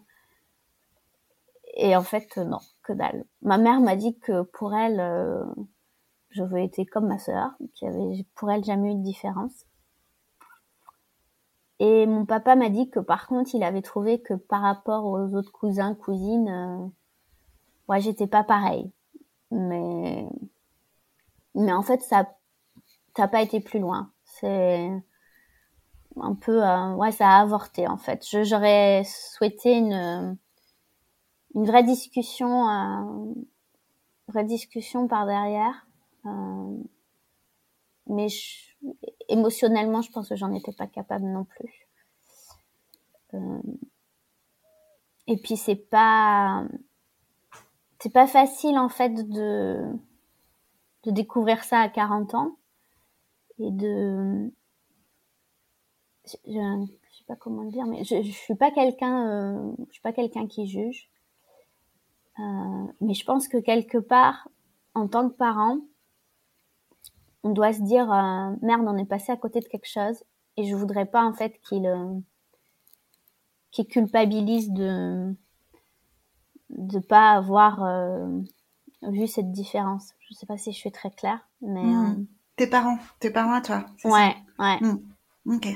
et en fait non, que dalle. Ma mère m'a dit que pour elle, euh, être comme ma sœur, qu'il avait pour elle jamais eu de différence. Et mon papa m'a dit que par contre, il avait trouvé que par rapport aux autres cousins, cousines, ouais, j'étais pas pareil. Mais, mais en fait, ça, ça pas été plus loin. C'est un peu, euh, ouais, ça a avorté en fait. J'aurais souhaité une, une vraie discussion, euh, vraie discussion par derrière. Euh, mais je, émotionnellement, je pense que j'en étais pas capable non plus. Et puis c'est pas, c'est pas facile en fait de de découvrir ça à 40 ans et de je, sais pas comment dire mais je, suis pas quelqu'un euh, je suis pas quelqu'un qui juge. Euh, mais je pense que quelque part en tant que parent on doit se dire euh, merde on est passé à côté de quelque chose et je voudrais pas en fait qu'il qu'il culpabilise de de pas avoir euh, vu cette différence. Je sais pas si je suis très claire, mais Mmh. Tes parents, tes parents à toi. euh, ouais, ouais, ça Ok.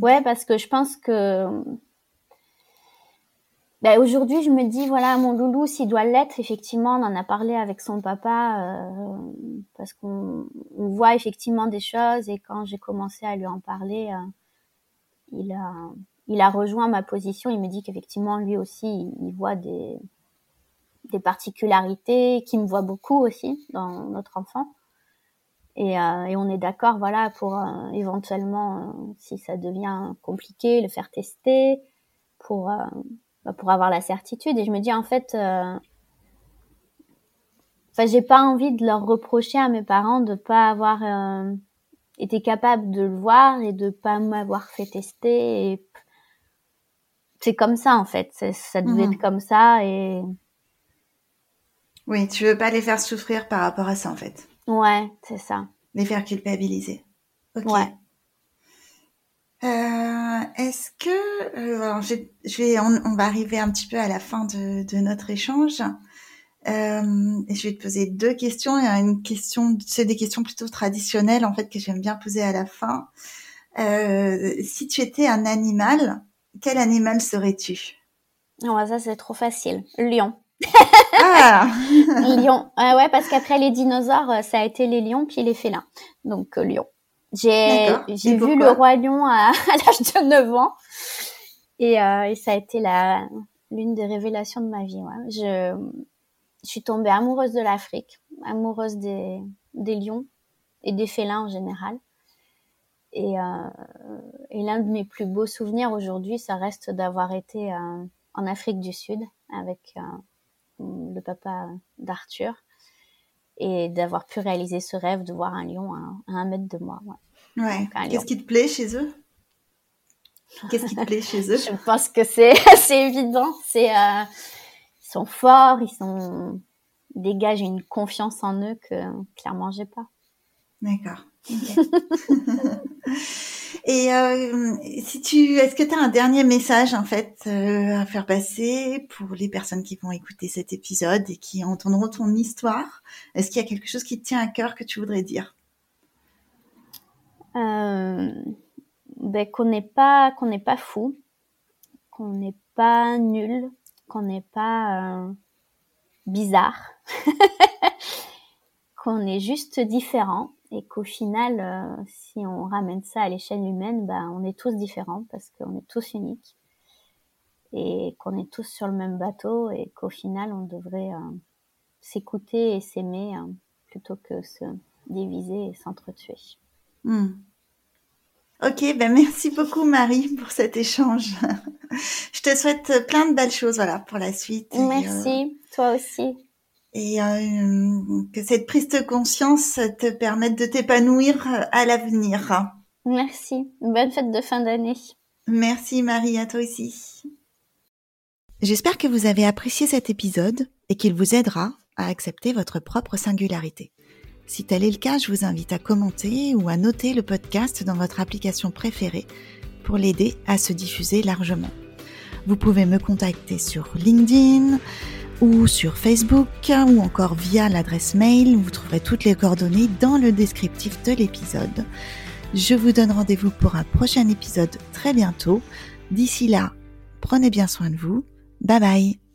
ouais, parce que je pense que ben, aujourd'hui, je me dis voilà, mon loulou, s'il doit l'être, effectivement, on en a parlé avec son papa, euh, parce qu'on on voit effectivement des choses, et quand j'ai commencé à lui en parler, euh, il a il a rejoint ma position. Il me dit qu'effectivement, lui aussi, il, voit des des particularités, qui me voit beaucoup aussi dans notre enfant. Et, euh, et on est d'accord, voilà, pour euh, éventuellement, euh, si ça devient compliqué, le faire tester, pour euh, bah, pour avoir la certitude. Et je me dis en fait, euh, enfin, j'ai pas envie de leur reprocher à mes parents de pas avoir été capable de le voir et de pas m'avoir fait tester. C'est comme ça en fait, ça devait Mhm. être comme ça et Oui, tu veux pas les faire souffrir par rapport à ça en fait. ouais, c'est ça. Les faire culpabiliser. Ok. Ouais. Euh, Est-ce que euh, alors, j'ai- je vais, on, on va arriver un petit peu à la fin de, de notre échange. Euh, et je vais te poser deux questions. Il y a une question, c'est des questions plutôt traditionnelles en fait que j'aime bien poser à la fin. Euh, si tu étais un animal, quel animal serais-tu? Ouais, ça c'est trop facile. Lion. Ah, lion. Ah ouais, parce qu'après les dinosaures, euh, ça a été les lions puis les félins. Donc euh, lion. J'ai vu le roi lion à, à l'âge de 9 ans et, euh, et ça a été la l'une des révélations de ma vie. Ouais. Je, je suis tombée amoureuse de l'Afrique, amoureuse des des lions et des félins en général. Et, euh, et l'un de mes plus beaux souvenirs aujourd'hui, ça reste d'avoir été euh, en Afrique du Sud avec euh, le papa d'Arthur et d'avoir pu réaliser ce rêve de voir un lion à, à un mètre de moi. Ouais. Qu'est-ce qui te plaît chez eux? Qu'est-ce qui te plaît chez eux? Je pense que c'est c'est évident. C'est euh, ils sont forts, ils sont ils dégagent une confiance en eux que clairement j'ai pas. D'accord. Et euh, si tu, est-ce que tu as un dernier message en fait euh, à faire passer pour les personnes qui vont écouter cet épisode et qui entendront ton histoire? Est-ce qu'il y a quelque chose qui te tient à cœur que tu voudrais dire? Euh, ben, qu'on n'est pas qu'on n'est pas fou, qu'on n'est pas nul, qu'on n'est pas bizarre, qu'on est juste différent et qu'au final, euh, si on ramène ça à l'échelle humaine, ben, on est tous différents parce qu'on est tous uniques et qu'on est tous sur le même bateau et qu'au final, on devrait euh, s'écouter et s'aimer euh, plutôt que se diviser et s'entretuer. Hmm. Ok, ben merci beaucoup Marie pour cet échange. Je te souhaite plein de belles choses voilà pour la suite. et, Merci, toi aussi. Et euh, que cette prise de conscience te permette de t'épanouir à l'avenir. Merci. Bonne fête de fin d'année. Merci Marie, à toi aussi. J'espère que vous avez apprécié cet épisode et qu'il vous aidera à accepter votre propre singularité. Si tel est le cas, je vous invite à commenter ou à noter le podcast dans votre application préférée pour l'aider à se diffuser largement. Vous pouvez me contacter sur LinkedIn ou sur Facebook ou encore via l'adresse mail. Vous trouverez toutes les coordonnées dans le descriptif de l'épisode. Je vous donne rendez-vous pour un prochain épisode très bientôt. D'ici là, prenez bien soin de vous. Bye bye